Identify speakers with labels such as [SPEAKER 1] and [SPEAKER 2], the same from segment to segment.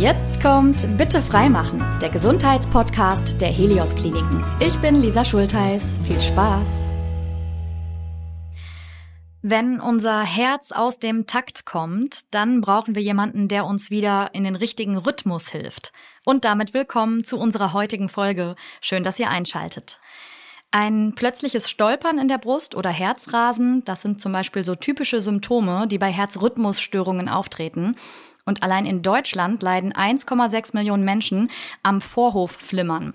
[SPEAKER 1] Jetzt kommt Bitte freimachen, der Gesundheitspodcast der Helios Kliniken. Ich bin Lisa Schultheiß. Viel Spaß. Wenn unser Herz aus dem Takt kommt, dann brauchen wir jemanden, der uns wieder in den richtigen Rhythmus hilft. Und damit willkommen zu unserer heutigen Folge. Schön, dass ihr einschaltet. Ein plötzliches Stolpern in der Brust oder Herzrasen, das sind zum Beispiel so typische Symptome, die bei Herzrhythmusstörungen auftreten. Und allein in Deutschland leiden 1,6 Millionen Menschen am Vorhofflimmern.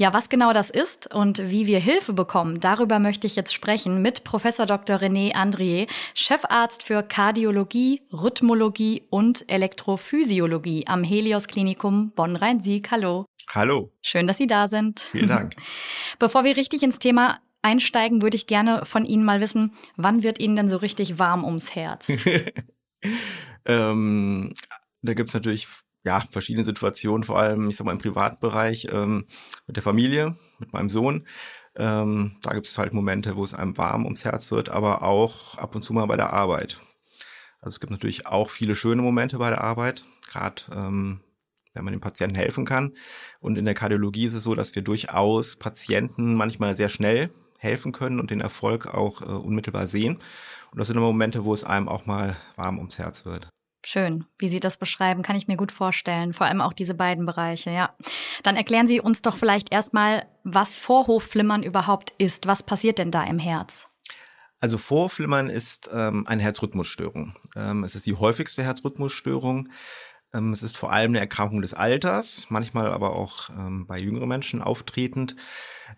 [SPEAKER 1] Ja, was genau das ist und wie wir Hilfe bekommen, darüber möchte ich jetzt sprechen mit Professor Dr. René Andrier, Chefarzt für Kardiologie, Rhythmologie und Elektrophysiologie am Helios Klinikum Bonn-Rhein-Sieg. Hallo.
[SPEAKER 2] Hallo.
[SPEAKER 1] Schön, dass Sie da sind.
[SPEAKER 2] Vielen Dank.
[SPEAKER 1] Bevor wir richtig ins Thema einsteigen, würde ich gerne von Ihnen mal wissen, wann wird Ihnen denn so richtig warm ums Herz?
[SPEAKER 2] ähm, da gibt's natürlich ja, verschiedene Situationen, vor allem, ich sag mal, im Privatbereich, ähm, mit der Familie, mit meinem Sohn. Ähm, da gibt es halt Momente, wo es einem warm ums Herz wird, aber auch ab und zu mal bei der Arbeit. Also es gibt natürlich auch viele schöne Momente bei der Arbeit, gerade ähm, wenn man dem Patienten helfen kann. Und in der Kardiologie ist es so, dass wir durchaus Patienten manchmal sehr schnell helfen können und den Erfolg auch äh, unmittelbar sehen. Und das sind immer Momente, wo es einem auch mal warm ums Herz wird.
[SPEAKER 1] Schön, wie Sie das beschreiben, kann ich mir gut vorstellen. Vor allem auch diese beiden Bereiche, ja. Dann erklären Sie uns doch vielleicht erstmal, was Vorhofflimmern überhaupt ist. Was passiert denn da im Herz?
[SPEAKER 2] Also Vorhofflimmern ist ähm, eine Herzrhythmusstörung. Ähm, es ist die häufigste Herzrhythmusstörung. Ähm, es ist vor allem eine Erkrankung des Alters, manchmal aber auch ähm, bei jüngeren Menschen auftretend.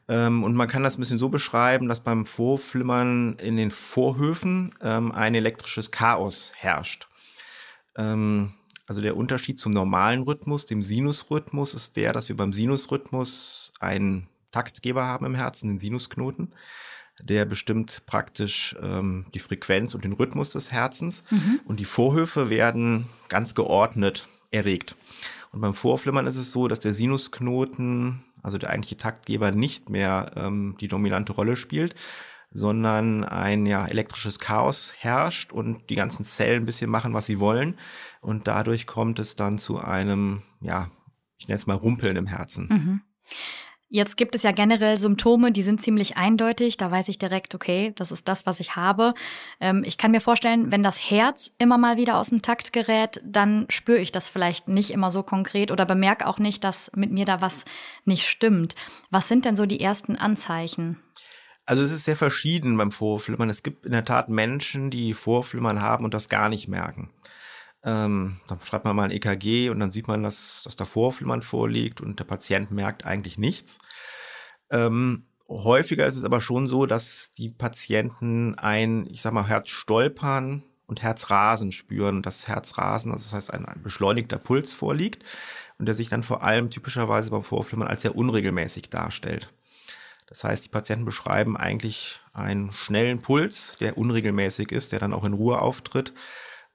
[SPEAKER 2] Ähm, und man kann das ein bisschen so beschreiben, dass beim Vorflimmern in den Vorhöfen ähm, ein elektrisches Chaos herrscht. Ähm, also der Unterschied zum normalen Rhythmus, dem Sinusrhythmus, ist der, dass wir beim Sinusrhythmus einen Taktgeber haben im Herzen, den Sinusknoten der bestimmt praktisch die Frequenz und den Rhythmus des Herzens. Mhm. Und die Vorhöfe werden ganz geordnet erregt. Und beim Vorflimmern ist es so, dass der Sinusknoten, also der eigentliche Taktgeber, nicht mehr ähm, die dominante Rolle spielt, sondern ein ja, elektrisches Chaos herrscht und die ganzen Zellen ein bisschen machen, was sie wollen. Und dadurch kommt es dann zu einem, ja, ich nenne es mal Rumpeln im Herzen. Mhm.
[SPEAKER 1] Jetzt gibt es ja generell Symptome, die sind ziemlich eindeutig. Da weiß ich direkt, okay, das ist das, was ich habe. Ähm, ich kann mir vorstellen, wenn das Herz immer mal wieder aus dem Takt gerät, dann spüre ich das vielleicht nicht immer so konkret oder bemerke auch nicht, dass mit mir da was nicht stimmt. Was sind denn so die ersten Anzeichen?
[SPEAKER 2] Also es ist sehr verschieden beim Vorflimmern. Es gibt in der Tat Menschen, die Vorflimmern haben und das gar nicht merken. Ähm, dann schreibt man mal ein EKG und dann sieht man, dass, dass da Vorflimmern vorliegt und der Patient merkt eigentlich nichts. Ähm, häufiger ist es aber schon so, dass die Patienten ein, ich sag mal, Herzstolpern und Herzrasen spüren. Das Herzrasen, also das heißt ein, ein beschleunigter Puls vorliegt und der sich dann vor allem typischerweise beim Vorflimmern als sehr unregelmäßig darstellt. Das heißt, die Patienten beschreiben eigentlich einen schnellen Puls, der unregelmäßig ist, der dann auch in Ruhe auftritt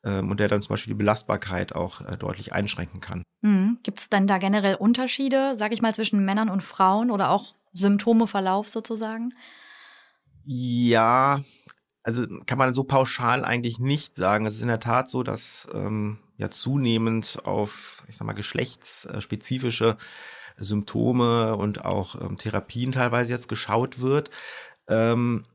[SPEAKER 2] ähm, und der dann zum Beispiel die Belastbarkeit auch äh, deutlich einschränken kann.
[SPEAKER 1] Mhm. Gibt es denn da generell Unterschiede, sage ich mal, zwischen Männern und Frauen oder auch Symptomeverlauf sozusagen?
[SPEAKER 2] Ja, also kann man so pauschal eigentlich nicht sagen. Es ist in der Tat so, dass ähm, ja zunehmend auf, ich sag mal, geschlechtsspezifische Symptome und auch ähm, Therapien teilweise jetzt geschaut wird. Ähm,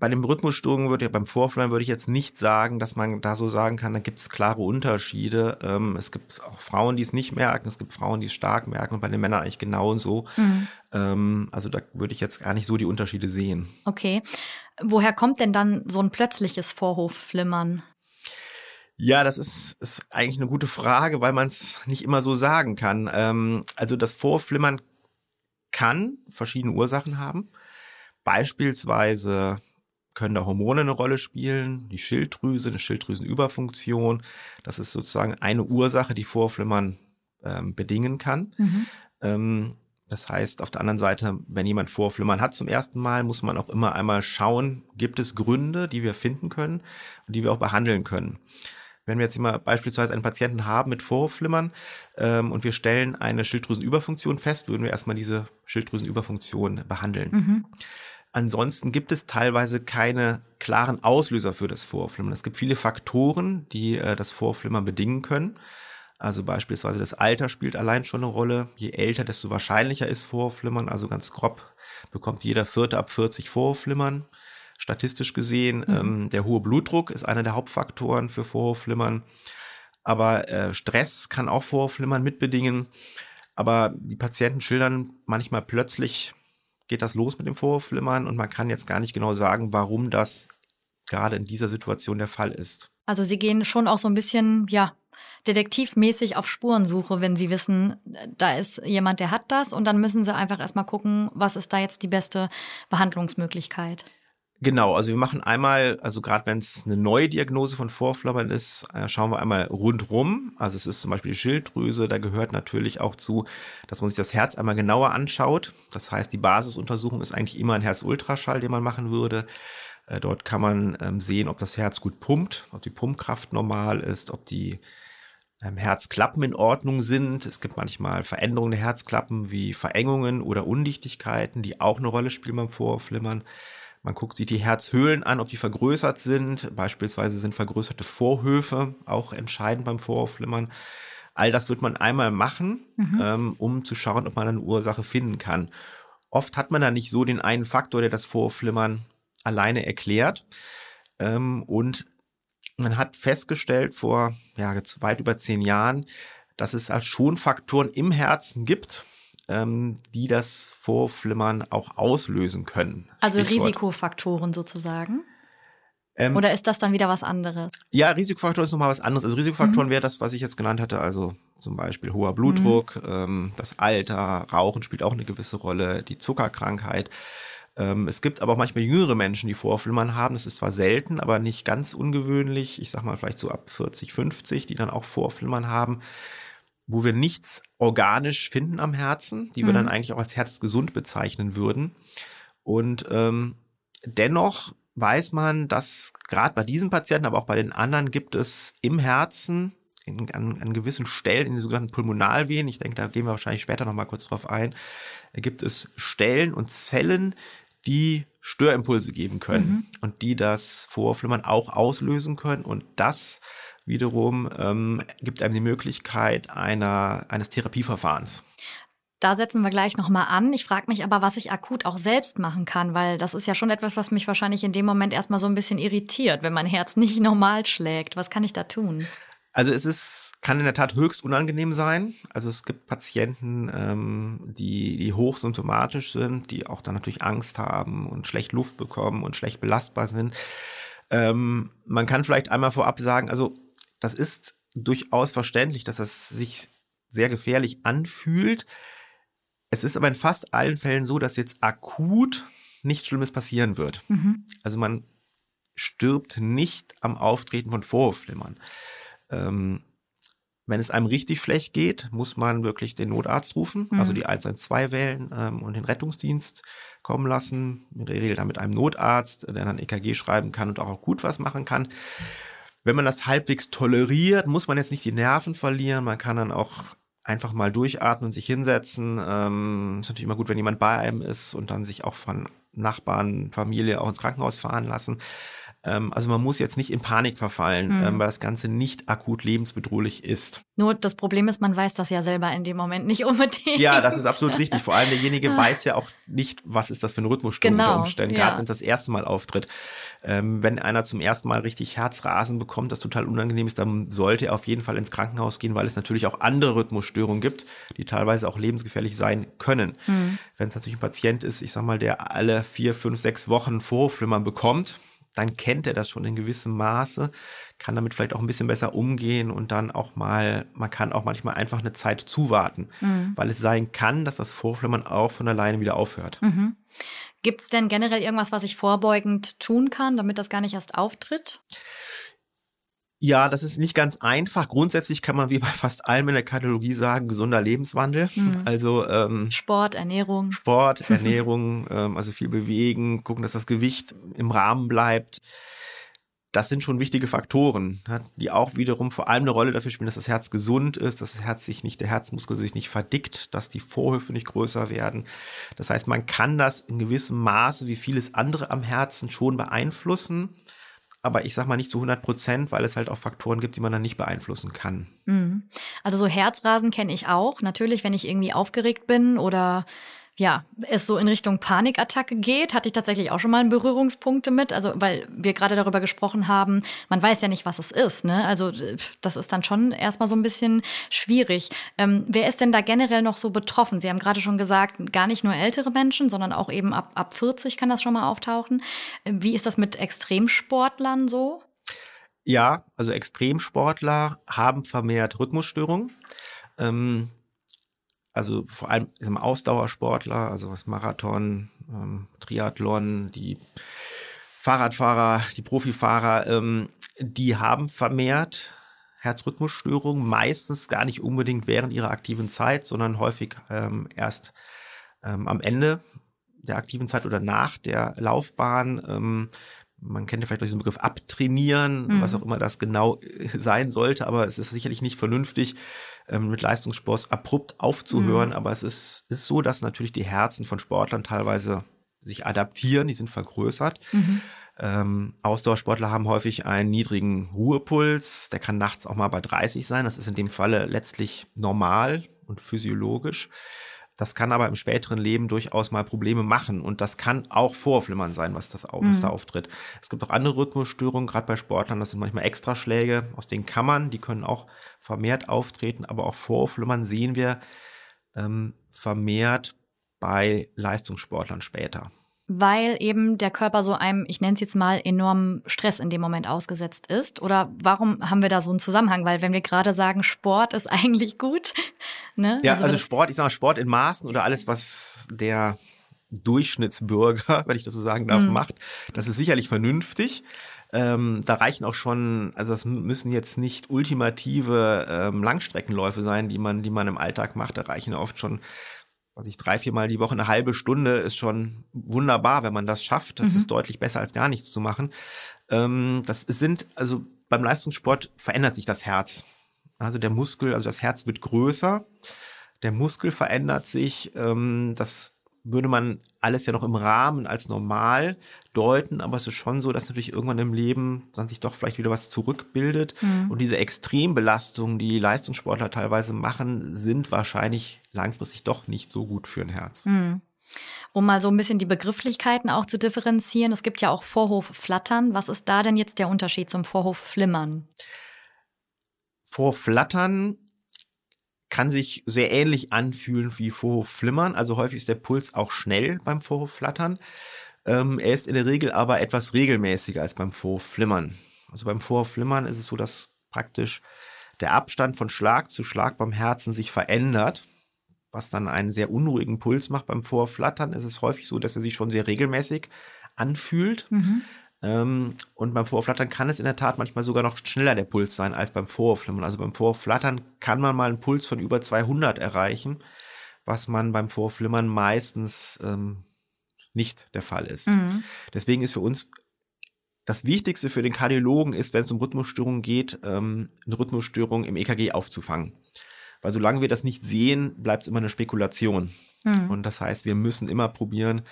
[SPEAKER 2] bei den Rhythmusstörungen würde ich, beim Vorflimmern würde ich jetzt nicht sagen, dass man da so sagen kann, da gibt es klare Unterschiede. Ähm, es gibt auch Frauen, die es nicht merken, es gibt Frauen, die es stark merken und bei den Männern eigentlich genauso. Mhm. Ähm, also da würde ich jetzt gar nicht so die Unterschiede sehen.
[SPEAKER 1] Okay. Woher kommt denn dann so ein plötzliches Vorhofflimmern?
[SPEAKER 2] Ja, das ist, ist eigentlich eine gute Frage, weil man es nicht immer so sagen kann. Ähm, also das Vorflimmern kann verschiedene Ursachen haben. Beispielsweise können da Hormone eine Rolle spielen, die Schilddrüse, eine Schilddrüsenüberfunktion. Das ist sozusagen eine Ursache, die Vorflimmern ähm, bedingen kann. Mhm. Ähm, das heißt, auf der anderen Seite, wenn jemand Vorflimmern hat zum ersten Mal, muss man auch immer einmal schauen, gibt es Gründe, die wir finden können und die wir auch behandeln können. Wenn wir jetzt immer beispielsweise einen Patienten haben mit Vorhofflimmern ähm, und wir stellen eine Schilddrüsenüberfunktion fest, würden wir erstmal diese Schilddrüsenüberfunktion behandeln. Mhm. Ansonsten gibt es teilweise keine klaren Auslöser für das Vorflimmern. Es gibt viele Faktoren, die äh, das Vorflimmern bedingen können. Also beispielsweise das Alter spielt allein schon eine Rolle. Je älter, desto wahrscheinlicher ist Vorhofflimmern. Also ganz grob bekommt jeder Vierte ab 40 Vorhofflimmern. Statistisch gesehen, mhm. ähm, der hohe Blutdruck ist einer der Hauptfaktoren für Vorhofflimmern. Aber äh, Stress kann auch Vorhofflimmern mitbedingen. Aber die Patienten schildern manchmal plötzlich geht das los mit dem Vorhofflimmern und man kann jetzt gar nicht genau sagen, warum das gerade in dieser Situation der Fall ist.
[SPEAKER 1] Also Sie gehen schon auch so ein bisschen, ja, detektivmäßig auf Spurensuche, wenn Sie wissen, da ist jemand, der hat das und dann müssen Sie einfach erstmal gucken, was ist da jetzt die beste Behandlungsmöglichkeit.
[SPEAKER 2] Genau, also wir machen einmal, also gerade wenn es eine neue Diagnose von Vorflimmern ist, äh, schauen wir einmal rundrum. Also es ist zum Beispiel die Schilddrüse, da gehört natürlich auch zu, dass man sich das Herz einmal genauer anschaut. Das heißt, die Basisuntersuchung ist eigentlich immer ein Herzultraschall, den man machen würde. Äh, dort kann man ähm, sehen, ob das Herz gut pumpt, ob die Pumpkraft normal ist, ob die ähm, Herzklappen in Ordnung sind. Es gibt manchmal Veränderungen der Herzklappen wie Verengungen oder Undichtigkeiten, die auch eine Rolle spielen beim Vorflimmern. Man guckt sich die Herzhöhlen an, ob die vergrößert sind. Beispielsweise sind vergrößerte Vorhöfe auch entscheidend beim Vorhofflimmern. All das wird man einmal machen, mhm. ähm, um zu schauen, ob man eine Ursache finden kann. Oft hat man da nicht so den einen Faktor, der das Vorhofflimmern alleine erklärt. Ähm, und man hat festgestellt vor ja, weit über zehn Jahren, dass es als schon Faktoren im Herzen gibt, ähm, die das Vorflimmern auch auslösen können.
[SPEAKER 1] Also Stichwort. Risikofaktoren sozusagen? Ähm, Oder ist das dann wieder was anderes?
[SPEAKER 2] Ja, Risikofaktor ist nochmal was anderes. Also Risikofaktoren mhm. wäre das, was ich jetzt genannt hatte, also zum Beispiel hoher Blutdruck, mhm. ähm, das Alter, Rauchen spielt auch eine gewisse Rolle, die Zuckerkrankheit. Ähm, es gibt aber auch manchmal jüngere Menschen, die Vorflimmern haben. Das ist zwar selten, aber nicht ganz ungewöhnlich. Ich sag mal vielleicht so ab 40, 50, die dann auch Vorflimmern haben wo wir nichts organisch finden am Herzen, die wir dann mhm. eigentlich auch als herzgesund bezeichnen würden. Und ähm, dennoch weiß man, dass gerade bei diesen Patienten, aber auch bei den anderen gibt es im Herzen in, an, an gewissen Stellen, in den sogenannten Pulmonalvenen, ich denke, da gehen wir wahrscheinlich später nochmal kurz drauf ein, gibt es Stellen und Zellen, die Störimpulse geben können mhm. und die das Vorflimmern auch auslösen können. Und das wiederum ähm, gibt einem die Möglichkeit einer, eines Therapieverfahrens.
[SPEAKER 1] Da setzen wir gleich nochmal an. Ich frage mich aber, was ich akut auch selbst machen kann, weil das ist ja schon etwas, was mich wahrscheinlich in dem Moment erstmal so ein bisschen irritiert, wenn mein Herz nicht normal schlägt. Was kann ich da tun?
[SPEAKER 2] Also es ist, kann in der Tat höchst unangenehm sein. Also es gibt Patienten, ähm, die, die hochsymptomatisch sind, die auch dann natürlich Angst haben und schlecht Luft bekommen und schlecht belastbar sind. Ähm, man kann vielleicht einmal vorab sagen, also das ist durchaus verständlich, dass das sich sehr gefährlich anfühlt. Es ist aber in fast allen Fällen so, dass jetzt akut nichts Schlimmes passieren wird. Mhm. Also man stirbt nicht am Auftreten von Vorhofflimmern. Ähm, wenn es einem richtig schlecht geht, muss man wirklich den Notarzt rufen, mhm. also die 112 wählen ähm, und den Rettungsdienst kommen lassen. In der Regel dann mit einem Notarzt, der dann EKG schreiben kann und auch gut was machen kann. Wenn man das halbwegs toleriert, muss man jetzt nicht die Nerven verlieren. Man kann dann auch einfach mal durchatmen und sich hinsetzen. Ähm, ist natürlich immer gut, wenn jemand bei einem ist und dann sich auch von Nachbarn, Familie auch ins Krankenhaus fahren lassen. Ähm, also man muss jetzt nicht in Panik verfallen, mhm. ähm, weil das Ganze nicht akut lebensbedrohlich ist.
[SPEAKER 1] Nur das Problem ist, man weiß das ja selber in dem Moment nicht unbedingt.
[SPEAKER 2] Ja, das ist absolut richtig. Vor allem derjenige weiß ja auch nicht, was ist das für eine Rhythmusstörung genau, unter Umständen, ja. gerade wenn es das erste Mal auftritt. Ähm, wenn einer zum ersten Mal richtig Herzrasen bekommt, das total unangenehm ist, dann sollte er auf jeden Fall ins Krankenhaus gehen, weil es natürlich auch andere Rhythmusstörungen gibt, die teilweise auch lebensgefährlich sein können. Mhm. Wenn es natürlich ein Patient ist, ich sag mal, der alle vier, fünf, sechs Wochen Vorflimmern bekommt, dann kennt er das schon in gewissem Maße, kann damit vielleicht auch ein bisschen besser umgehen und dann auch mal, man kann auch manchmal einfach eine Zeit zuwarten, mhm. weil es sein kann, dass das Vorflimmern auch von alleine wieder aufhört. Mhm.
[SPEAKER 1] Gibt es denn generell irgendwas, was ich vorbeugend tun kann, damit das gar nicht erst auftritt?
[SPEAKER 2] Ja, das ist nicht ganz einfach. Grundsätzlich kann man wie bei fast allem in der Kardiologie sagen, gesunder Lebenswandel. Mhm. Also ähm,
[SPEAKER 1] Sport, Ernährung.
[SPEAKER 2] Sport, Ernährung, ähm, also viel bewegen, gucken, dass das Gewicht im Rahmen bleibt. Das sind schon wichtige Faktoren, die auch wiederum vor allem eine Rolle dafür spielen, dass das Herz gesund ist, dass das Herz sich nicht, der Herzmuskel sich nicht verdickt, dass die Vorhöfe nicht größer werden. Das heißt, man kann das in gewissem Maße wie vieles andere am Herzen schon beeinflussen aber ich sag mal nicht zu 100 Prozent, weil es halt auch Faktoren gibt, die man dann nicht beeinflussen kann.
[SPEAKER 1] Mhm. Also so Herzrasen kenne ich auch. Natürlich, wenn ich irgendwie aufgeregt bin oder ja, es so in Richtung Panikattacke geht, hatte ich tatsächlich auch schon mal Berührungspunkte mit. Also, weil wir gerade darüber gesprochen haben, man weiß ja nicht, was es ist. Ne? Also, das ist dann schon erstmal so ein bisschen schwierig. Ähm, wer ist denn da generell noch so betroffen? Sie haben gerade schon gesagt, gar nicht nur ältere Menschen, sondern auch eben ab, ab 40 kann das schon mal auftauchen. Wie ist das mit Extremsportlern so?
[SPEAKER 2] Ja, also Extremsportler haben vermehrt Rhythmusstörungen. Ähm, also vor allem ist Ausdauersportler, also was Marathon, ähm, Triathlon, die Fahrradfahrer, die Profifahrer, ähm, die haben vermehrt Herzrhythmusstörungen, meistens gar nicht unbedingt während ihrer aktiven Zeit, sondern häufig ähm, erst ähm, am Ende der aktiven Zeit oder nach der Laufbahn. Ähm, man kennt ja vielleicht diesen Begriff abtrainieren, mhm. was auch immer das genau äh, sein sollte, aber es ist sicherlich nicht vernünftig, ähm, mit Leistungssport abrupt aufzuhören. Mhm. Aber es ist, ist so, dass natürlich die Herzen von Sportlern teilweise sich adaptieren, die sind vergrößert. Mhm. Ähm, Ausdauersportler haben häufig einen niedrigen Ruhepuls, der kann nachts auch mal bei 30 sein. Das ist in dem Falle letztlich normal und physiologisch. Das kann aber im späteren Leben durchaus mal Probleme machen und das kann auch Vorflimmern sein, was, das, was mhm. da auftritt. Es gibt auch andere Rhythmusstörungen, gerade bei Sportlern, das sind manchmal Extraschläge aus den Kammern, die können auch vermehrt auftreten, aber auch Vorflimmern sehen wir ähm, vermehrt bei Leistungssportlern später
[SPEAKER 1] weil eben der Körper so einem, ich nenne es jetzt mal, enormen Stress in dem Moment ausgesetzt ist? Oder warum haben wir da so einen Zusammenhang? Weil wenn wir gerade sagen, Sport ist eigentlich gut.
[SPEAKER 2] Ne? Ja, also, also Sport, ich sage Sport in Maßen oder alles, was der Durchschnittsbürger, wenn ich das so sagen darf, mhm. macht, das ist sicherlich vernünftig. Ähm, da reichen auch schon, also das müssen jetzt nicht ultimative ähm, Langstreckenläufe sein, die man, die man im Alltag macht. Da reichen oft schon was ich drei, viermal die Woche eine halbe Stunde ist schon wunderbar, wenn man das schafft. Das mhm. ist deutlich besser als gar nichts zu machen. Ähm, das sind, also beim Leistungssport verändert sich das Herz. Also der Muskel, also das Herz wird größer, der Muskel verändert sich. Ähm, das würde man alles ja noch im Rahmen als normal deuten, aber es ist schon so, dass natürlich irgendwann im Leben dann sich doch vielleicht wieder was zurückbildet. Mhm. Und diese Extrembelastungen, die Leistungssportler teilweise machen, sind wahrscheinlich langfristig doch nicht so gut für ein Herz. Mhm.
[SPEAKER 1] Um mal so ein bisschen die Begrifflichkeiten auch zu differenzieren, es gibt ja auch Vorhofflattern. Was ist da denn jetzt der Unterschied zum Vorhofflimmern?
[SPEAKER 2] Vorflattern kann sich sehr ähnlich anfühlen wie Vorhofflimmern. Also häufig ist der Puls auch schnell beim Vorhofflattern. Ähm, er ist in der Regel aber etwas regelmäßiger als beim Vorhofflimmern. Also beim Vorhofflimmern ist es so, dass praktisch der Abstand von Schlag zu Schlag beim Herzen sich verändert, was dann einen sehr unruhigen Puls macht. Beim Vorflattern ist es häufig so, dass er sich schon sehr regelmäßig anfühlt. Mhm. Ähm, und beim Vorflattern kann es in der Tat manchmal sogar noch schneller der Puls sein als beim Vorflimmern. Also beim Vorflattern kann man mal einen Puls von über 200 erreichen, was man beim Vorflimmern meistens ähm, nicht der Fall ist. Mhm. Deswegen ist für uns das Wichtigste für den Kardiologen ist, wenn es um Rhythmusstörungen geht, ähm, eine Rhythmusstörung im EKG aufzufangen. Weil solange wir das nicht sehen, bleibt es immer eine Spekulation. Mhm. Und das heißt, wir müssen immer probieren,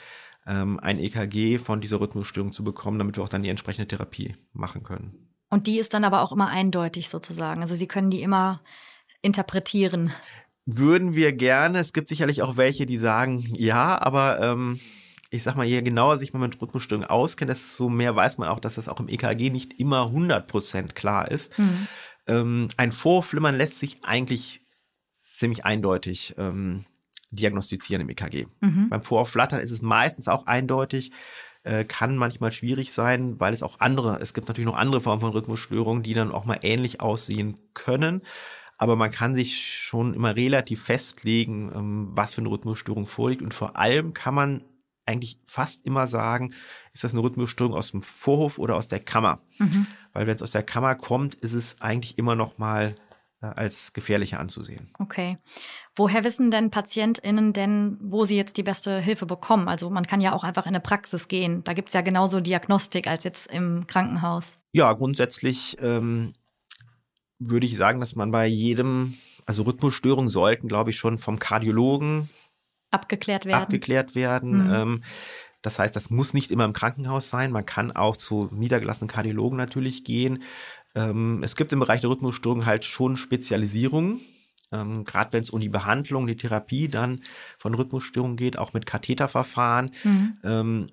[SPEAKER 2] ähm, ein EKG von dieser Rhythmusstörung zu bekommen, damit wir auch dann die entsprechende Therapie machen können.
[SPEAKER 1] Und die ist dann aber auch immer eindeutig sozusagen. Also Sie können die immer interpretieren.
[SPEAKER 2] Würden wir gerne. Es gibt sicherlich auch welche, die sagen, ja, aber ähm, ich sag mal, je genauer sich man mit Rhythmusstörungen auskennt, desto mehr weiß man auch, dass das auch im EKG nicht immer 100% klar ist. Mhm. Ähm, ein Vorflimmern lässt sich eigentlich ziemlich eindeutig ähm, diagnostizieren im EKG. Mhm. Beim Vorflattern ist es meistens auch eindeutig, äh, kann manchmal schwierig sein, weil es auch andere, es gibt natürlich noch andere Formen von Rhythmusstörungen, die dann auch mal ähnlich aussehen können. Aber man kann sich schon immer relativ festlegen, ähm, was für eine Rhythmusstörung vorliegt. Und vor allem kann man eigentlich fast immer sagen, ist das eine Rhythmusstörung aus dem Vorhof oder aus der Kammer? Mhm. Weil wenn es aus der Kammer kommt, ist es eigentlich immer noch mal äh, als gefährlicher anzusehen.
[SPEAKER 1] Okay. Woher wissen denn PatientInnen denn, wo sie jetzt die beste Hilfe bekommen? Also man kann ja auch einfach in eine Praxis gehen. Da gibt es ja genauso Diagnostik als jetzt im Krankenhaus.
[SPEAKER 2] Ja, grundsätzlich ähm, würde ich sagen, dass man bei jedem, also Rhythmusstörungen sollten, glaube ich, schon vom Kardiologen
[SPEAKER 1] abgeklärt werden.
[SPEAKER 2] Abgeklärt werden. Mhm. Ähm, Das heißt, das muss nicht immer im Krankenhaus sein. Man kann auch zu niedergelassenen Kardiologen natürlich gehen. Ähm, es gibt im Bereich der Rhythmusstörung halt schon Spezialisierungen. Ähm, Gerade wenn es um die Behandlung, die Therapie dann von Rhythmusstörungen geht, auch mit Katheterverfahren. Mhm. Ähm,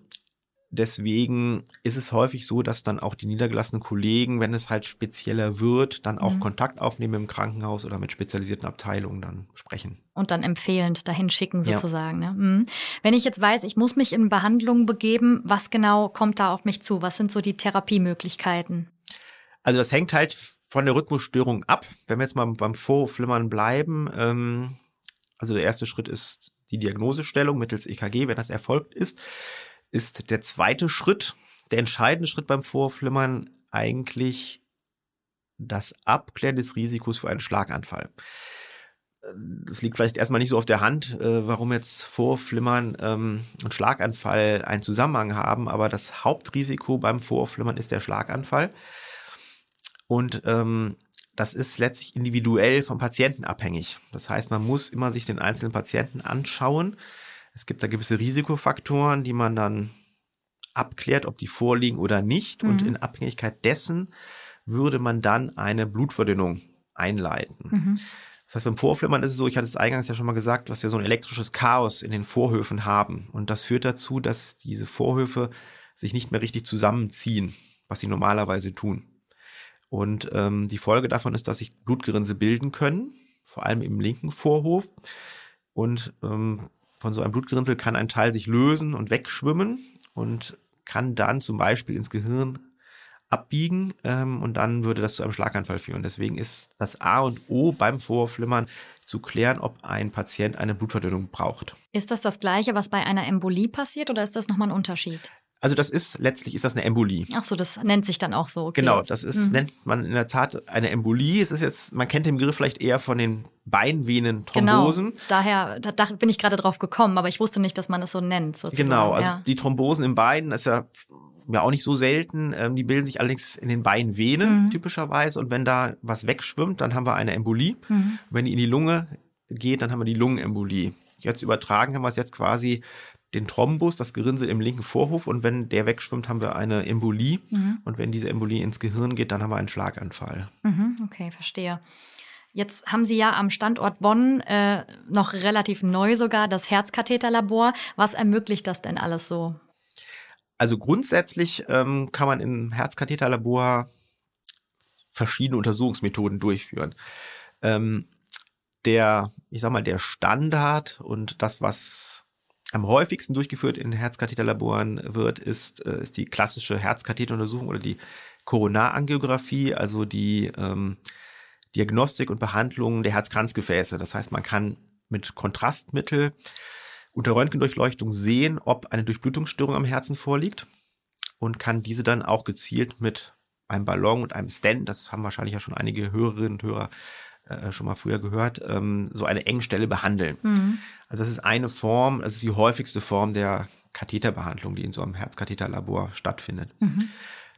[SPEAKER 2] deswegen ist es häufig so, dass dann auch die niedergelassenen Kollegen, wenn es halt spezieller wird, dann auch mhm. Kontakt aufnehmen im Krankenhaus oder mit spezialisierten Abteilungen dann sprechen.
[SPEAKER 1] Und dann empfehlend dahin schicken sozusagen. Ja. Ne? Mhm. Wenn ich jetzt weiß, ich muss mich in Behandlung begeben, was genau kommt da auf mich zu? Was sind so die Therapiemöglichkeiten?
[SPEAKER 2] Also das hängt halt von der Rhythmusstörung ab. Wenn wir jetzt mal beim Vorflimmern bleiben, ähm, also der erste Schritt ist die Diagnosestellung mittels EKG, wenn das erfolgt ist ist der zweite Schritt, der entscheidende Schritt beim Vorflimmern eigentlich das Abklären des Risikos für einen Schlaganfall. Das liegt vielleicht erstmal nicht so auf der Hand, äh, warum jetzt Vorflimmern ähm, und Schlaganfall einen Zusammenhang haben, aber das Hauptrisiko beim Vorflimmern ist der Schlaganfall. Und ähm, das ist letztlich individuell vom Patienten abhängig. Das heißt, man muss immer sich den einzelnen Patienten anschauen es gibt da gewisse Risikofaktoren, die man dann abklärt, ob die vorliegen oder nicht. Mhm. Und in Abhängigkeit dessen würde man dann eine Blutverdünnung einleiten. Mhm. Das heißt, beim Vorflimmern ist es so, ich hatte es eingangs ja schon mal gesagt, dass wir so ein elektrisches Chaos in den Vorhöfen haben. Und das führt dazu, dass diese Vorhöfe sich nicht mehr richtig zusammenziehen, was sie normalerweise tun. Und ähm, die Folge davon ist, dass sich Blutgerinnsel bilden können, vor allem im linken Vorhof. Und ähm, von so einem Blutgerinnsel kann ein Teil sich lösen und wegschwimmen und kann dann zum Beispiel ins Gehirn abbiegen ähm, und dann würde das zu einem Schlaganfall führen. Deswegen ist das A und O beim Vorflimmern zu klären, ob ein Patient eine Blutverdünnung braucht.
[SPEAKER 1] Ist das das Gleiche, was bei einer Embolie passiert oder ist das nochmal ein Unterschied?
[SPEAKER 2] Also das ist, letztlich ist das eine Embolie.
[SPEAKER 1] Ach so, das nennt sich dann auch so. Okay.
[SPEAKER 2] Genau, das ist, mhm. nennt man in der Tat eine Embolie. Es ist jetzt, man kennt den Begriff vielleicht eher von den Beinvenen-Thrombosen.
[SPEAKER 1] Genau, daher, da, da, bin ich gerade drauf gekommen, aber ich wusste nicht, dass man das so nennt. Sozusagen.
[SPEAKER 2] Genau, also ja. die Thrombosen im Bein, das ist ja ja auch nicht so selten. Ähm, die bilden sich allerdings in den Beinvenen mhm. typischerweise. Und wenn da was wegschwimmt, dann haben wir eine Embolie. Mhm. Wenn die in die Lunge geht, dann haben wir die Lungenembolie. Jetzt übertragen haben wir es jetzt quasi den Thrombus, das Gerinnsel im linken Vorhof und wenn der wegschwimmt, haben wir eine Embolie mhm. und wenn diese Embolie ins Gehirn geht, dann haben wir einen Schlaganfall.
[SPEAKER 1] Mhm, okay, verstehe. Jetzt haben Sie ja am Standort Bonn äh, noch relativ neu sogar das Herzkatheterlabor. Was ermöglicht das denn alles so?
[SPEAKER 2] Also grundsätzlich ähm, kann man im Herzkatheterlabor verschiedene Untersuchungsmethoden durchführen. Ähm, der, ich sag mal, der Standard und das, was am häufigsten durchgeführt in Herzkatheterlaboren wird, ist, äh, ist die klassische Herzkatheteruntersuchung oder die Koronarangiographie, also die ähm, Diagnostik und Behandlung der Herzkranzgefäße. Das heißt, man kann mit Kontrastmittel unter Röntgendurchleuchtung sehen, ob eine Durchblutungsstörung am Herzen vorliegt und kann diese dann auch gezielt mit einem Ballon und einem Stent, das haben wahrscheinlich ja schon einige Hörerinnen und Hörer äh, schon mal früher gehört, ähm, so eine Engstelle behandeln. Mhm. Also das ist eine Form, das ist die häufigste Form der Katheterbehandlung, die in so einem Herzkatheterlabor stattfindet. Mhm.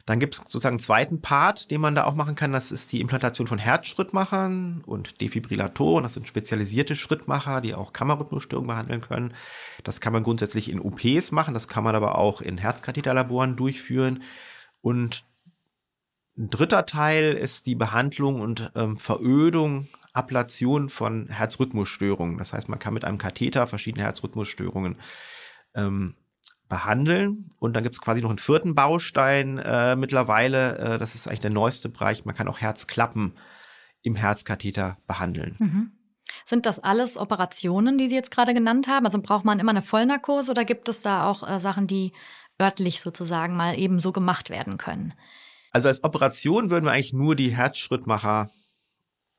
[SPEAKER 2] Dann gibt es sozusagen einen zweiten Part, den man da auch machen kann. Das ist die Implantation von Herzschrittmachern und Defibrillatoren. Das sind spezialisierte Schrittmacher, die auch Kammerrhythmusstörungen behandeln können. Das kann man grundsätzlich in OPs machen. Das kann man aber auch in Herzkatheterlaboren durchführen. Und ein dritter Teil ist die Behandlung und ähm, Verödung, Ablation von Herzrhythmusstörungen. Das heißt, man kann mit einem Katheter verschiedene Herzrhythmusstörungen ähm, behandeln. Und dann gibt es quasi noch einen vierten Baustein äh, mittlerweile. Äh, das ist eigentlich der neueste Bereich. Man kann auch Herzklappen im Herzkatheter behandeln. Mhm.
[SPEAKER 1] Sind das alles Operationen, die Sie jetzt gerade genannt haben? Also braucht man immer eine Vollnarkose oder gibt es da auch äh, Sachen, die örtlich sozusagen mal eben so gemacht werden können?
[SPEAKER 2] Also als Operation würden wir eigentlich nur die Herzschrittmacher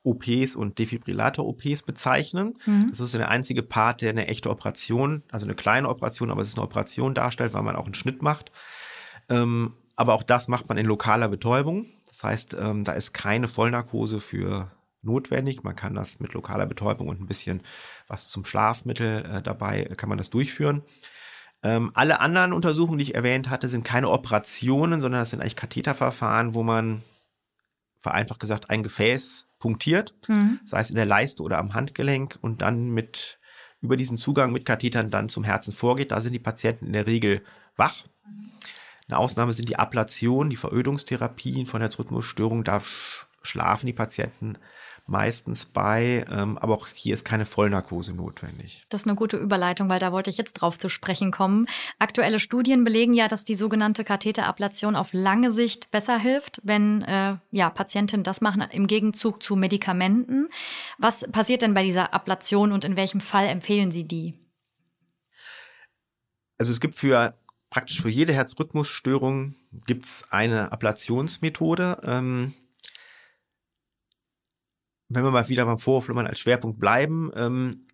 [SPEAKER 2] OPs und Defibrillator-OPs bezeichnen. Mhm. Das ist der einzige Part, der eine echte Operation, also eine kleine Operation, aber es ist eine Operation darstellt, weil man auch einen Schnitt macht. Ähm, aber auch das macht man in lokaler Betäubung. Das heißt, ähm, da ist keine Vollnarkose für notwendig. Man kann das mit lokaler Betäubung und ein bisschen was zum Schlafmittel äh, dabei, kann man das durchführen. Ähm, alle anderen Untersuchungen, die ich erwähnt hatte, sind keine Operationen, sondern das sind eigentlich Katheterverfahren, wo man vereinfacht gesagt ein Gefäß punktiert, mhm. sei es in der Leiste oder am Handgelenk und dann mit über diesen Zugang mit Kathetern dann zum Herzen vorgeht. Da sind die Patienten in der Regel wach. Eine Ausnahme sind die Ablationen, die Verödungstherapien von Herzrhythmusstörungen. Da schlafen die Patienten meistens bei, ähm, aber auch hier ist keine Vollnarkose notwendig.
[SPEAKER 1] Das ist eine gute Überleitung, weil da wollte ich jetzt drauf zu sprechen kommen. Aktuelle Studien belegen ja, dass die sogenannte Katheterablation auf lange Sicht besser hilft, wenn äh, ja, Patientinnen das machen im Gegenzug zu Medikamenten. Was passiert denn bei dieser Ablation und in welchem Fall empfehlen Sie die?
[SPEAKER 2] Also es gibt für praktisch für jede Herzrhythmusstörung gibt es eine Ablationsmethode. Ähm, wenn wir mal wieder beim Vorhofflimmern als Schwerpunkt bleiben, ähm,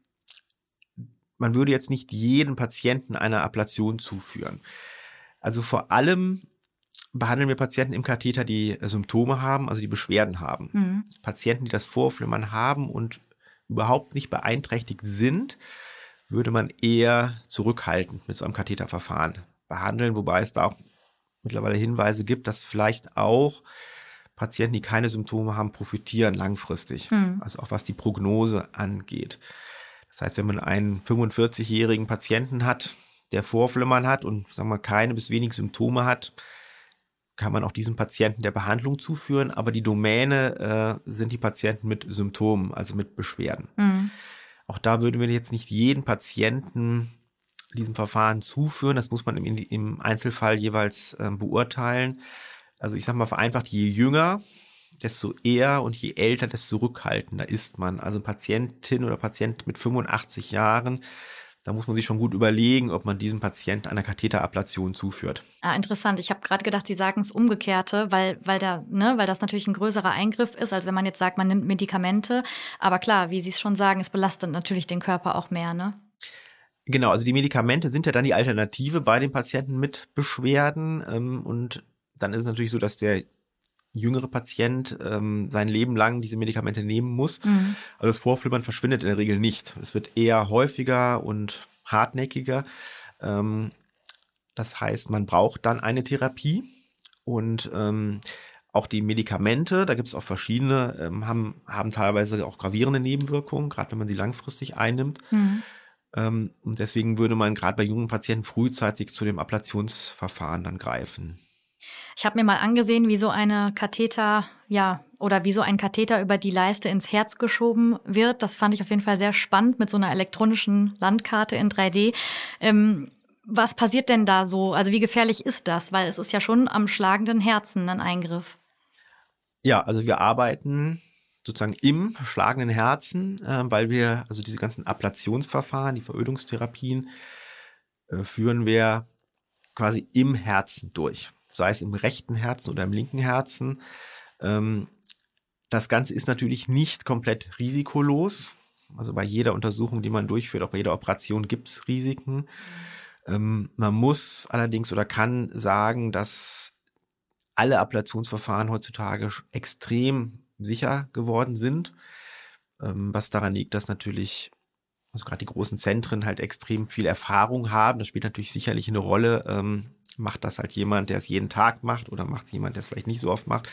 [SPEAKER 2] man würde jetzt nicht jeden Patienten einer Ablation zuführen. Also vor allem behandeln wir Patienten im Katheter, die Symptome haben, also die Beschwerden haben. Mhm. Patienten, die das Vorhofflimmern haben und überhaupt nicht beeinträchtigt sind, würde man eher zurückhaltend mit so einem Katheterverfahren behandeln, wobei es da auch mittlerweile Hinweise gibt, dass vielleicht auch Patienten, die keine Symptome haben, profitieren langfristig. Mhm. Also auch was die Prognose angeht. Das heißt, wenn man einen 45-jährigen Patienten hat, der Vorflimmern hat und sagen wir keine bis wenig Symptome hat, kann man auch diesem Patienten der Behandlung zuführen, aber die Domäne äh, sind die Patienten mit Symptomen, also mit Beschwerden. Mhm. Auch da würden wir jetzt nicht jeden Patienten diesem Verfahren zuführen. Das muss man im, im Einzelfall jeweils äh, beurteilen also ich sag mal vereinfacht, je jünger, desto eher und je älter, desto zurückhaltender ist man. Also Patientin oder Patient mit 85 Jahren, da muss man sich schon gut überlegen, ob man diesem Patienten einer Katheterablation zuführt.
[SPEAKER 1] Ah, interessant. Ich habe gerade gedacht, Sie sagen es umgekehrte, weil, weil, da, ne, weil das natürlich ein größerer Eingriff ist, als wenn man jetzt sagt, man nimmt Medikamente. Aber klar, wie Sie es schon sagen, es belastet natürlich den Körper auch mehr, ne?
[SPEAKER 2] Genau, also die Medikamente sind ja dann die Alternative bei den Patienten mit Beschwerden ähm, und dann ist es natürlich so, dass der jüngere Patient ähm, sein Leben lang diese Medikamente nehmen muss. Mhm. Also das Vorflimmern verschwindet in der Regel nicht. Es wird eher häufiger und hartnäckiger. Ähm, das heißt, man braucht dann eine Therapie und ähm, auch die Medikamente, da gibt es auch verschiedene, ähm, haben, haben teilweise auch gravierende Nebenwirkungen, gerade wenn man sie langfristig einnimmt. Mhm. Ähm, und deswegen würde man gerade bei jungen Patienten frühzeitig zu dem Ablationsverfahren dann greifen.
[SPEAKER 1] Ich habe mir mal angesehen, wie so eine Katheter, ja, oder wie so ein Katheter über die Leiste ins Herz geschoben wird. Das fand ich auf jeden Fall sehr spannend mit so einer elektronischen Landkarte in 3D. Ähm, was passiert denn da so? Also wie gefährlich ist das? Weil es ist ja schon am schlagenden Herzen ein Eingriff.
[SPEAKER 2] Ja, also wir arbeiten sozusagen im schlagenden Herzen, äh, weil wir also diese ganzen Ablationsverfahren, die Verödungstherapien, äh, führen wir quasi im Herzen durch sei es im rechten Herzen oder im linken Herzen. Ähm, das Ganze ist natürlich nicht komplett risikolos. Also bei jeder Untersuchung, die man durchführt, auch bei jeder Operation gibt es Risiken. Ähm, man muss allerdings oder kann sagen, dass alle Ablationsverfahren heutzutage extrem sicher geworden sind, ähm, was daran liegt, dass natürlich also gerade die großen Zentren halt extrem viel Erfahrung haben. Das spielt natürlich sicherlich eine Rolle, ähm, macht das halt jemand, der es jeden Tag macht oder macht es jemand, der es vielleicht nicht so oft macht.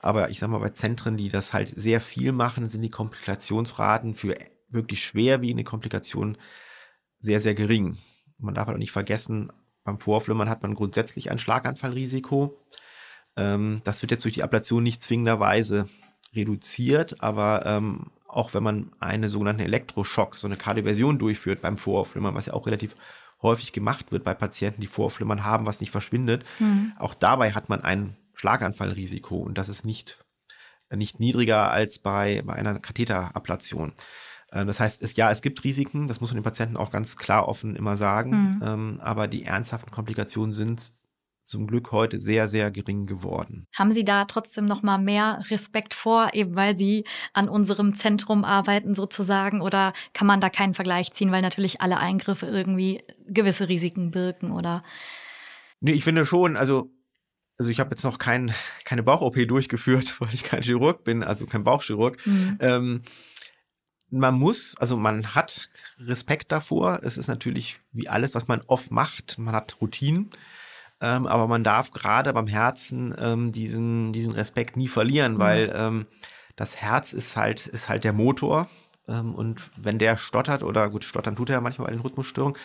[SPEAKER 2] Aber ich sag mal, bei Zentren, die das halt sehr viel machen, sind die Komplikationsraten für wirklich schwerwiegende Komplikationen sehr, sehr gering. Man darf halt auch nicht vergessen, beim Vorflimmern hat man grundsätzlich ein Schlaganfallrisiko. Ähm, das wird jetzt durch die Ablation nicht zwingenderweise reduziert, aber ähm, auch wenn man eine sogenannte Elektroschock, so eine Kardioversion durchführt beim Vorflimmern, was ja auch relativ häufig gemacht wird bei Patienten, die Vorflimmern haben, was nicht verschwindet. Mhm. Auch dabei hat man ein Schlaganfallrisiko und das ist nicht, nicht niedriger als bei, bei einer Katheterablation. Äh, das heißt, es, ja, es gibt Risiken, das muss man den Patienten auch ganz klar offen immer sagen, mhm. ähm, aber die ernsthaften Komplikationen sind zum Glück heute sehr, sehr gering geworden.
[SPEAKER 1] Haben Sie da trotzdem noch mal mehr Respekt vor, eben weil Sie an unserem Zentrum arbeiten sozusagen? Oder kann man da keinen Vergleich ziehen, weil natürlich alle Eingriffe irgendwie gewisse Risiken birken, oder?
[SPEAKER 2] Nee, ich finde schon, also also ich habe jetzt noch kein, keine Bauch-OP durchgeführt, weil ich kein Chirurg bin, also kein Bauchchirurg. Mhm. Ähm, man muss, also man hat Respekt davor. Es ist natürlich wie alles, was man oft macht. Man hat Routinen. Ähm, aber man darf gerade beim Herzen ähm, diesen, diesen Respekt nie verlieren, mhm. weil ähm, das Herz ist halt, ist halt der Motor. Ähm, und wenn der stottert, oder gut, stottern tut er ja manchmal bei den Rhythmusstörungen,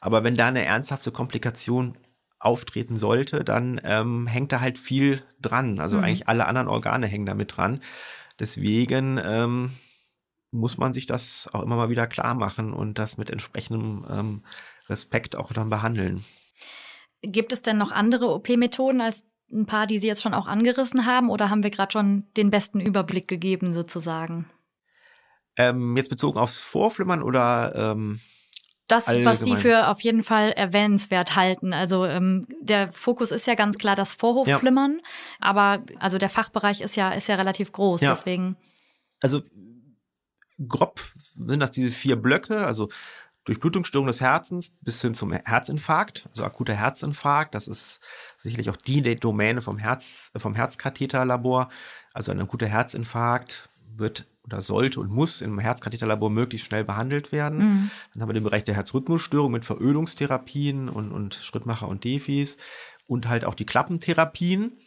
[SPEAKER 2] aber wenn da eine ernsthafte Komplikation auftreten sollte, dann ähm, hängt da halt viel dran. Also mhm. eigentlich alle anderen Organe hängen damit dran. Deswegen ähm, muss man sich das auch immer mal wieder klar machen und das mit entsprechendem ähm, Respekt auch dann behandeln.
[SPEAKER 1] Gibt es denn noch andere OP-Methoden als ein paar, die Sie jetzt schon auch angerissen haben, oder haben wir gerade schon den besten Überblick gegeben sozusagen?
[SPEAKER 2] Ähm, jetzt bezogen aufs Vorflimmern oder ähm,
[SPEAKER 1] das, Allgemein. was die für auf jeden Fall erwähnenswert halten. Also ähm, der Fokus ist ja ganz klar das Vorhofflimmern, ja. aber also der Fachbereich ist ja ist ja relativ groß, ja. deswegen.
[SPEAKER 2] Also grob sind das diese vier Blöcke, also Durchblutungsstörung des Herzens bis hin zum Herzinfarkt, also akuter Herzinfarkt. Das ist sicherlich auch die Domäne vom Herz, vom Herzkatheterlabor. Also ein akuter Herzinfarkt wird oder sollte und muss im Herzkatheterlabor möglichst schnell behandelt werden. Mhm. Dann haben wir den Bereich der Herzrhythmusstörung mit Verölungstherapien und, und Schrittmacher und Defis und halt auch die Klappentherapien,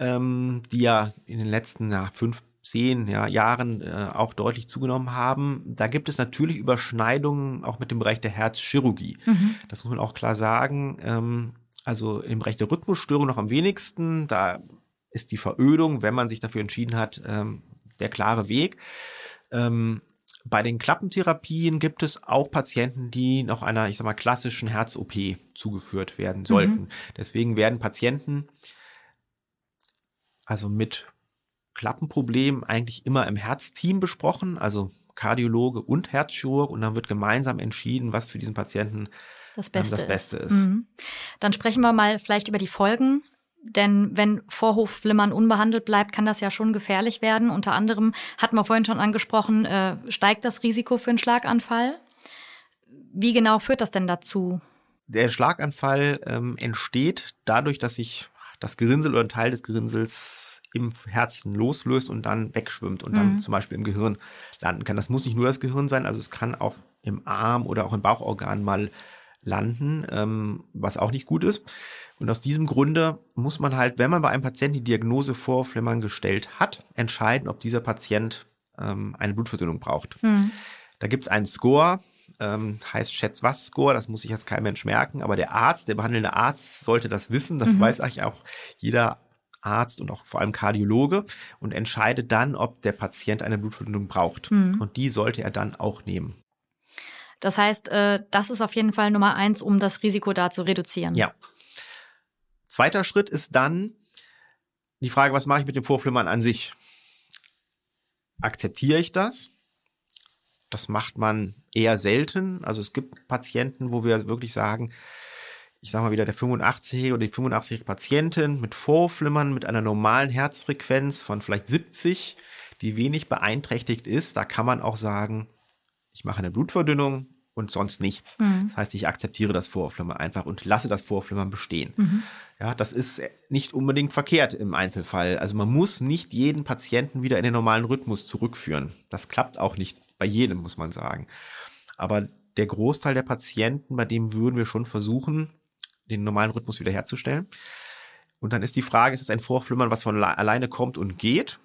[SPEAKER 2] ähm, die ja in den letzten ja, fünf zehn ja, Jahren äh, auch deutlich zugenommen haben. Da gibt es natürlich Überschneidungen auch mit dem Bereich der Herzchirurgie. Mhm. Das muss man auch klar sagen. Ähm, also im Bereich der Rhythmusstörung noch am wenigsten. Da ist die Verödung, wenn man sich dafür entschieden hat, ähm, der klare Weg. Ähm, bei den Klappentherapien gibt es auch Patienten, die noch einer, ich sag mal, klassischen Herz-OP zugeführt werden sollten. Mhm. Deswegen werden Patienten also mit Klappenproblem eigentlich immer im Herzteam besprochen, also Kardiologe und Herzchirurg und dann wird gemeinsam entschieden, was für diesen Patienten
[SPEAKER 1] das Beste, das Beste ist. ist. Mhm. Dann sprechen wir mal vielleicht über die Folgen. Denn wenn Vorhofflimmern unbehandelt bleibt, kann das ja schon gefährlich werden. Unter anderem hatten wir vorhin schon angesprochen, äh, steigt das Risiko für einen Schlaganfall. Wie genau führt das denn dazu?
[SPEAKER 2] Der Schlaganfall ähm, entsteht dadurch, dass sich das Gerinnsel oder ein Teil des Gerinnsels im Herzen loslöst und dann wegschwimmt und dann mhm. zum Beispiel im Gehirn landen kann. Das muss nicht nur das Gehirn sein, also es kann auch im Arm oder auch im Bauchorgan mal landen, ähm, was auch nicht gut ist. Und aus diesem Grunde muss man halt, wenn man bei einem Patienten die Diagnose vor Flimmern gestellt hat, entscheiden, ob dieser Patient ähm, eine Blutverdünnung braucht. Mhm. Da gibt es einen Score, ähm, heißt Schätz-Was-Score, das muss sich jetzt kein Mensch merken, aber der Arzt, der behandelnde Arzt sollte das wissen, das mhm. weiß eigentlich auch jeder Arzt und auch vor allem Kardiologe und entscheidet dann, ob der Patient eine Blutverdünnung braucht. Mhm. Und die sollte er dann auch nehmen.
[SPEAKER 1] Das heißt, äh, das ist auf jeden Fall Nummer eins, um das Risiko da zu reduzieren.
[SPEAKER 2] Ja. Zweiter Schritt ist dann die Frage, was mache ich mit dem Vorflimmern an sich? Akzeptiere ich das? Das macht man eher selten. Also es gibt Patienten, wo wir wirklich sagen, ich sage mal wieder, der 85 oder die 85 Patientin mit Vorflimmern, mit einer normalen Herzfrequenz von vielleicht 70, die wenig beeinträchtigt ist, da kann man auch sagen, ich mache eine Blutverdünnung und sonst nichts. Mhm. Das heißt, ich akzeptiere das Vorflimmern einfach und lasse das Vorflimmern bestehen. Mhm. Ja, das ist nicht unbedingt verkehrt im Einzelfall. Also man muss nicht jeden Patienten wieder in den normalen Rhythmus zurückführen. Das klappt auch nicht bei jedem, muss man sagen. Aber der Großteil der Patienten, bei dem würden wir schon versuchen, den normalen Rhythmus wiederherzustellen. Und dann ist die Frage, ist es ein Vorflimmern, was von alleine kommt und geht?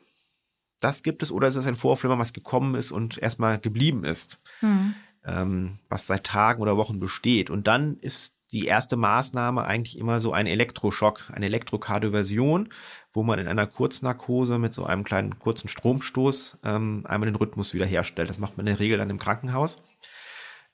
[SPEAKER 2] Das gibt es, oder ist es ein Vorflimmern, was gekommen ist und erstmal geblieben ist, mhm. ähm, was seit Tagen oder Wochen besteht? Und dann ist die erste Maßnahme eigentlich immer so ein Elektroschock, eine Elektrokardioversion, wo man in einer Kurznarkose mit so einem kleinen kurzen Stromstoß ähm, einmal den Rhythmus wiederherstellt. Das macht man in der Regel dann im Krankenhaus.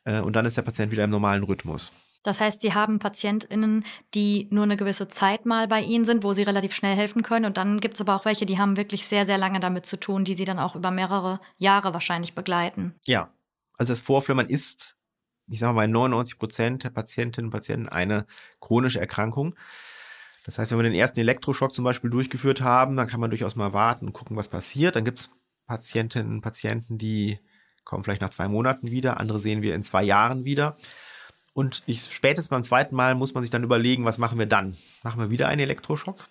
[SPEAKER 2] Äh, und dann ist der Patient wieder im normalen Rhythmus.
[SPEAKER 1] Das heißt, Sie haben PatientInnen, die nur eine gewisse Zeit mal bei Ihnen sind, wo Sie relativ schnell helfen können. Und dann gibt es aber auch welche, die haben wirklich sehr, sehr lange damit zu tun, die Sie dann auch über mehrere Jahre wahrscheinlich begleiten.
[SPEAKER 2] Ja, also das Vorflimmern ist, ich sage mal, bei 99 Prozent der Patientinnen und Patienten eine chronische Erkrankung. Das heißt, wenn wir den ersten Elektroschock zum Beispiel durchgeführt haben, dann kann man durchaus mal warten und gucken, was passiert. Dann gibt es Patientinnen und Patienten, die kommen vielleicht nach zwei Monaten wieder, andere sehen wir in zwei Jahren wieder. Und ich, spätestens beim zweiten Mal muss man sich dann überlegen, was machen wir dann? Machen wir wieder einen Elektroschock?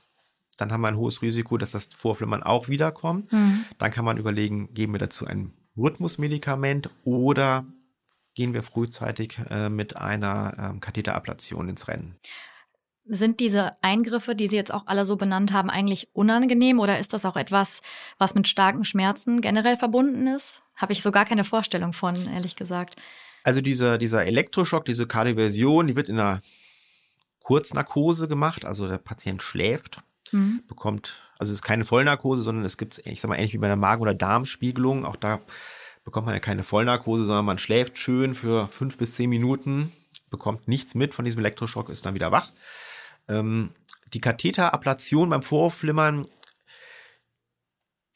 [SPEAKER 2] Dann haben wir ein hohes Risiko, dass das Vorflimmern auch wiederkommt. Mhm. Dann kann man überlegen, geben wir dazu ein Rhythmusmedikament oder gehen wir frühzeitig äh, mit einer ähm, Katheterablation ins Rennen.
[SPEAKER 1] Sind diese Eingriffe, die Sie jetzt auch alle so benannt haben, eigentlich unangenehm oder ist das auch etwas, was mit starken Schmerzen generell verbunden ist? Habe ich so gar keine Vorstellung von, ehrlich gesagt.
[SPEAKER 2] Also dieser, dieser Elektroschock, diese Kardioversion, die wird in einer Kurznarkose gemacht, also der Patient schläft, mhm. bekommt, also es ist keine Vollnarkose, sondern es gibt, ich sag mal, ähnlich wie bei einer Magen- oder Darmspiegelung, auch da bekommt man ja keine Vollnarkose, sondern man schläft schön für fünf bis zehn Minuten, bekommt nichts mit von diesem Elektroschock, ist dann wieder wach. Ähm, die Katheterablation beim Vorflimmern,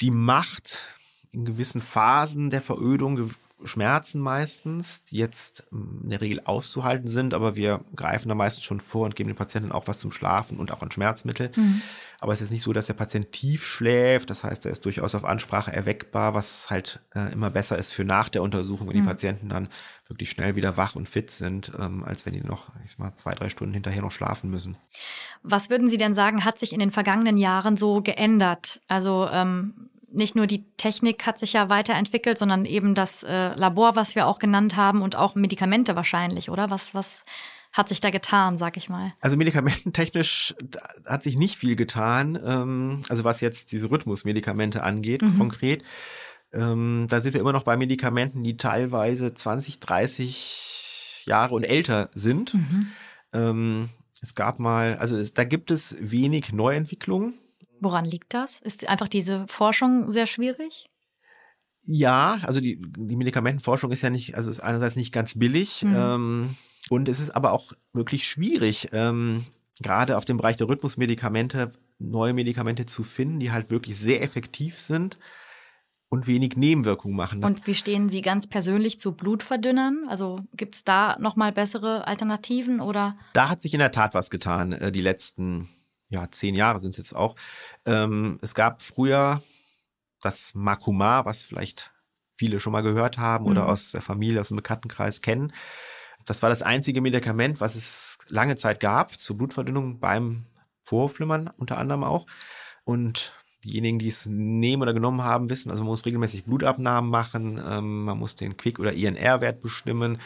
[SPEAKER 2] die macht in gewissen Phasen der Verödung Schmerzen meistens, die jetzt in der Regel auszuhalten sind, aber wir greifen da meistens schon vor und geben den Patienten auch was zum Schlafen und auch ein Schmerzmittel. Mhm. Aber es ist nicht so, dass der Patient tief schläft. Das heißt, er ist durchaus auf Ansprache erweckbar, was halt äh, immer besser ist für nach der Untersuchung, wenn mhm. die Patienten dann wirklich schnell wieder wach und fit sind, ähm, als wenn die noch, ich sag mal, zwei, drei Stunden hinterher noch schlafen müssen.
[SPEAKER 1] Was würden Sie denn sagen, hat sich in den vergangenen Jahren so geändert? Also ähm nicht nur die Technik hat sich ja weiterentwickelt, sondern eben das äh, Labor, was wir auch genannt haben und auch Medikamente wahrscheinlich, oder? Was, was hat sich da getan, sag ich mal?
[SPEAKER 2] Also medikamententechnisch hat sich nicht viel getan, ähm, also was jetzt diese Rhythmusmedikamente angeht, mhm. konkret. Ähm, da sind wir immer noch bei Medikamenten, die teilweise 20, 30 Jahre und älter sind. Mhm. Ähm, es gab mal, also es, da gibt es wenig Neuentwicklungen.
[SPEAKER 1] Woran liegt das? Ist einfach diese Forschung sehr schwierig?
[SPEAKER 2] Ja, also die, die Medikamentenforschung ist ja nicht, also ist einerseits nicht ganz billig mhm. ähm, und es ist aber auch wirklich schwierig, ähm, gerade auf dem Bereich der Rhythmusmedikamente neue Medikamente zu finden, die halt wirklich sehr effektiv sind und wenig Nebenwirkungen machen.
[SPEAKER 1] Das und wie stehen Sie ganz persönlich zu Blutverdünnern? Also gibt es da nochmal bessere Alternativen oder?
[SPEAKER 2] Da hat sich in der Tat was getan, äh, die letzten ja, zehn Jahre sind es jetzt auch. Ähm, es gab früher das Makuma, was vielleicht viele schon mal gehört haben oder mhm. aus der Familie, aus dem Bekanntenkreis kennen. Das war das einzige Medikament, was es lange Zeit gab zur Blutverdünnung beim Vorflimmern unter anderem auch. Und diejenigen, die es nehmen oder genommen haben, wissen, also man muss regelmäßig Blutabnahmen machen, ähm, man muss den Quick- oder INR-Wert bestimmen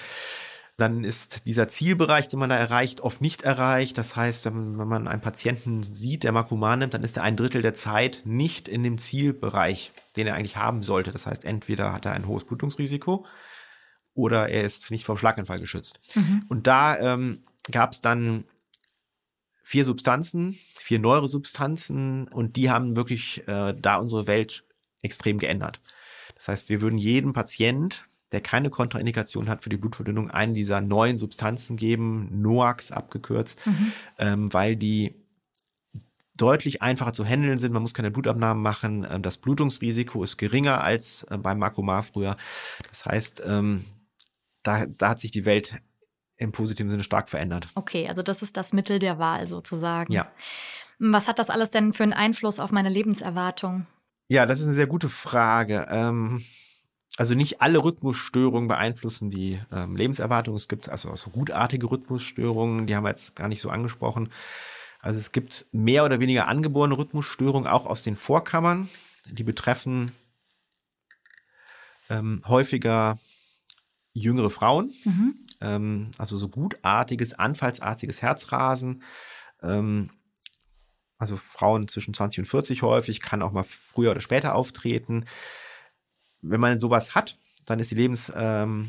[SPEAKER 2] dann ist dieser Zielbereich, den man da erreicht, oft nicht erreicht. Das heißt, wenn, wenn man einen Patienten sieht, der Makuman nimmt, dann ist er ein Drittel der Zeit nicht in dem Zielbereich, den er eigentlich haben sollte. Das heißt, entweder hat er ein hohes Blutungsrisiko oder er ist nicht vom Schlaganfall geschützt. Mhm. Und da ähm, gab es dann vier Substanzen, vier Neurosubstanzen und die haben wirklich äh, da unsere Welt extrem geändert. Das heißt, wir würden jedem Patient der keine Kontraindikation hat für die Blutverdünnung, einen dieser neuen Substanzen geben, NOAX abgekürzt, mhm. ähm, weil die deutlich einfacher zu handeln sind. Man muss keine Blutabnahmen machen. Ähm, das Blutungsrisiko ist geringer als äh, beim Makomar früher. Das heißt, ähm, da, da hat sich die Welt im positiven Sinne stark verändert.
[SPEAKER 1] Okay, also das ist das Mittel der Wahl sozusagen.
[SPEAKER 2] Ja.
[SPEAKER 1] Was hat das alles denn für einen Einfluss auf meine Lebenserwartung?
[SPEAKER 2] Ja, das ist eine sehr gute Frage. Ähm, also nicht alle Rhythmusstörungen beeinflussen die ähm, Lebenserwartung. Es gibt also so gutartige Rhythmusstörungen, die haben wir jetzt gar nicht so angesprochen. Also es gibt mehr oder weniger angeborene Rhythmusstörungen auch aus den Vorkammern. Die betreffen ähm, häufiger jüngere Frauen. Mhm. Ähm, also so gutartiges, anfallsartiges Herzrasen. Ähm, also Frauen zwischen 20 und 40 häufig, kann auch mal früher oder später auftreten wenn man sowas hat, dann ist die Lebenserwartung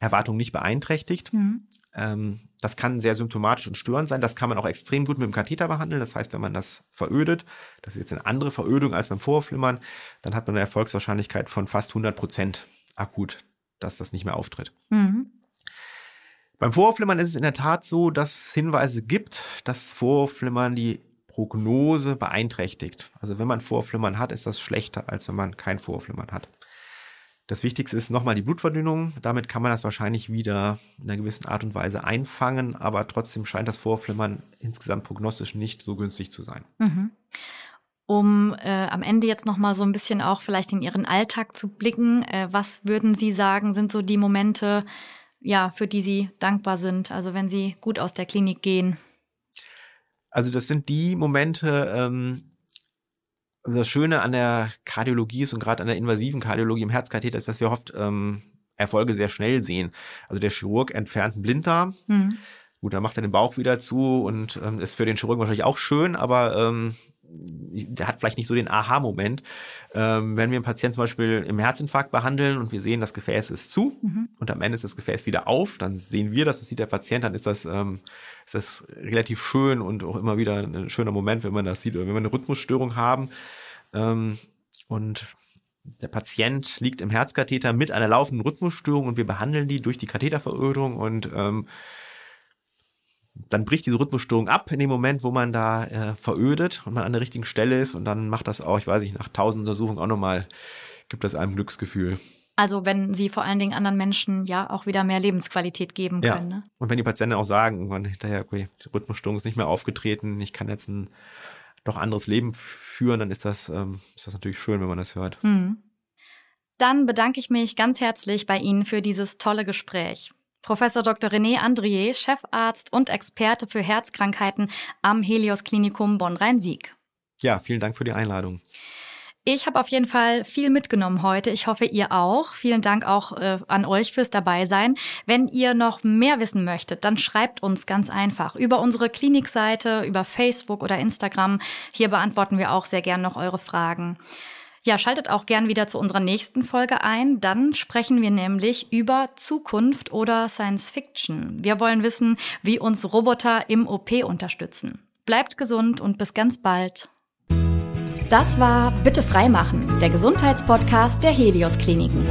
[SPEAKER 2] ähm, nicht beeinträchtigt. Mhm. Ähm, das kann sehr symptomatisch und störend sein. Das kann man auch extrem gut mit dem Katheter behandeln. Das heißt, wenn man das verödet, das ist jetzt eine andere Verödung als beim Vorflimmern, dann hat man eine Erfolgswahrscheinlichkeit von fast 100 Prozent akut, dass das nicht mehr auftritt. Mhm. Beim Vorflimmern ist es in der Tat so, dass es Hinweise gibt, dass Vorflimmern die Prognose beeinträchtigt. Also wenn man Vorflimmern hat, ist das schlechter, als wenn man kein Vorflimmern hat. Das Wichtigste ist nochmal die Blutverdünnung. Damit kann man das wahrscheinlich wieder in einer gewissen Art und Weise einfangen, aber trotzdem scheint das Vorflimmern insgesamt prognostisch nicht so günstig zu sein. Mhm.
[SPEAKER 1] Um äh, am Ende jetzt nochmal so ein bisschen auch vielleicht in Ihren Alltag zu blicken, äh, was würden Sie sagen, sind so die Momente, ja, für die Sie dankbar sind, also wenn Sie gut aus der Klinik gehen?
[SPEAKER 2] Also das sind die Momente, ähm, also das Schöne an der Kardiologie ist und gerade an der invasiven Kardiologie im Herzkatheter ist, dass wir oft ähm, Erfolge sehr schnell sehen. Also der Chirurg entfernt einen Blinddarm. Mhm. Gut, dann macht er den Bauch wieder zu und ähm, ist für den Chirurgen wahrscheinlich auch schön, aber ähm, der hat vielleicht nicht so den Aha-Moment. Ähm, wenn wir einen Patienten zum Beispiel im Herzinfarkt behandeln und wir sehen, das Gefäß ist zu mhm. und am Ende ist das Gefäß wieder auf, dann sehen wir das, das sieht der Patient, dann ist das, ähm, ist das relativ schön und auch immer wieder ein schöner Moment, wenn man das sieht oder wenn wir eine Rhythmusstörung haben. Ähm, und der Patient liegt im Herzkatheter mit einer laufenden Rhythmusstörung und wir behandeln die durch die Katheterverödung und ähm, dann bricht diese Rhythmusstörung ab in dem Moment, wo man da äh, verödet und man an der richtigen Stelle ist und dann macht das auch, ich weiß nicht, nach tausend Untersuchungen auch nochmal, gibt das einem Glücksgefühl.
[SPEAKER 1] Also wenn sie vor allen Dingen anderen Menschen ja auch wieder mehr Lebensqualität geben können.
[SPEAKER 2] Ja. Ne? Und wenn die Patienten auch sagen, irgendwann hinterher, okay, die Rhythmusstörung ist nicht mehr aufgetreten, ich kann jetzt ein doch anderes Leben führen, dann ist das, ähm, ist das natürlich schön, wenn man das hört. Hm.
[SPEAKER 1] Dann bedanke ich mich ganz herzlich bei Ihnen für dieses tolle Gespräch. Professor Dr. René Andrier, Chefarzt und Experte für Herzkrankheiten am Helios Klinikum Bonn-Rhein-Sieg.
[SPEAKER 2] Ja, vielen Dank für die Einladung.
[SPEAKER 1] Ich habe auf jeden Fall viel mitgenommen heute. Ich hoffe, ihr auch. Vielen Dank auch äh, an euch fürs Dabeisein. Wenn ihr noch mehr wissen möchtet, dann schreibt uns ganz einfach über unsere Klinikseite, über Facebook oder Instagram. Hier beantworten wir auch sehr gern noch eure Fragen. Ja, schaltet auch gern wieder zu unserer nächsten Folge ein. Dann sprechen wir nämlich über Zukunft oder Science Fiction. Wir wollen wissen, wie uns Roboter im OP unterstützen. Bleibt gesund und bis ganz bald. Das war Bitte freimachen, der Gesundheitspodcast der Helios Kliniken.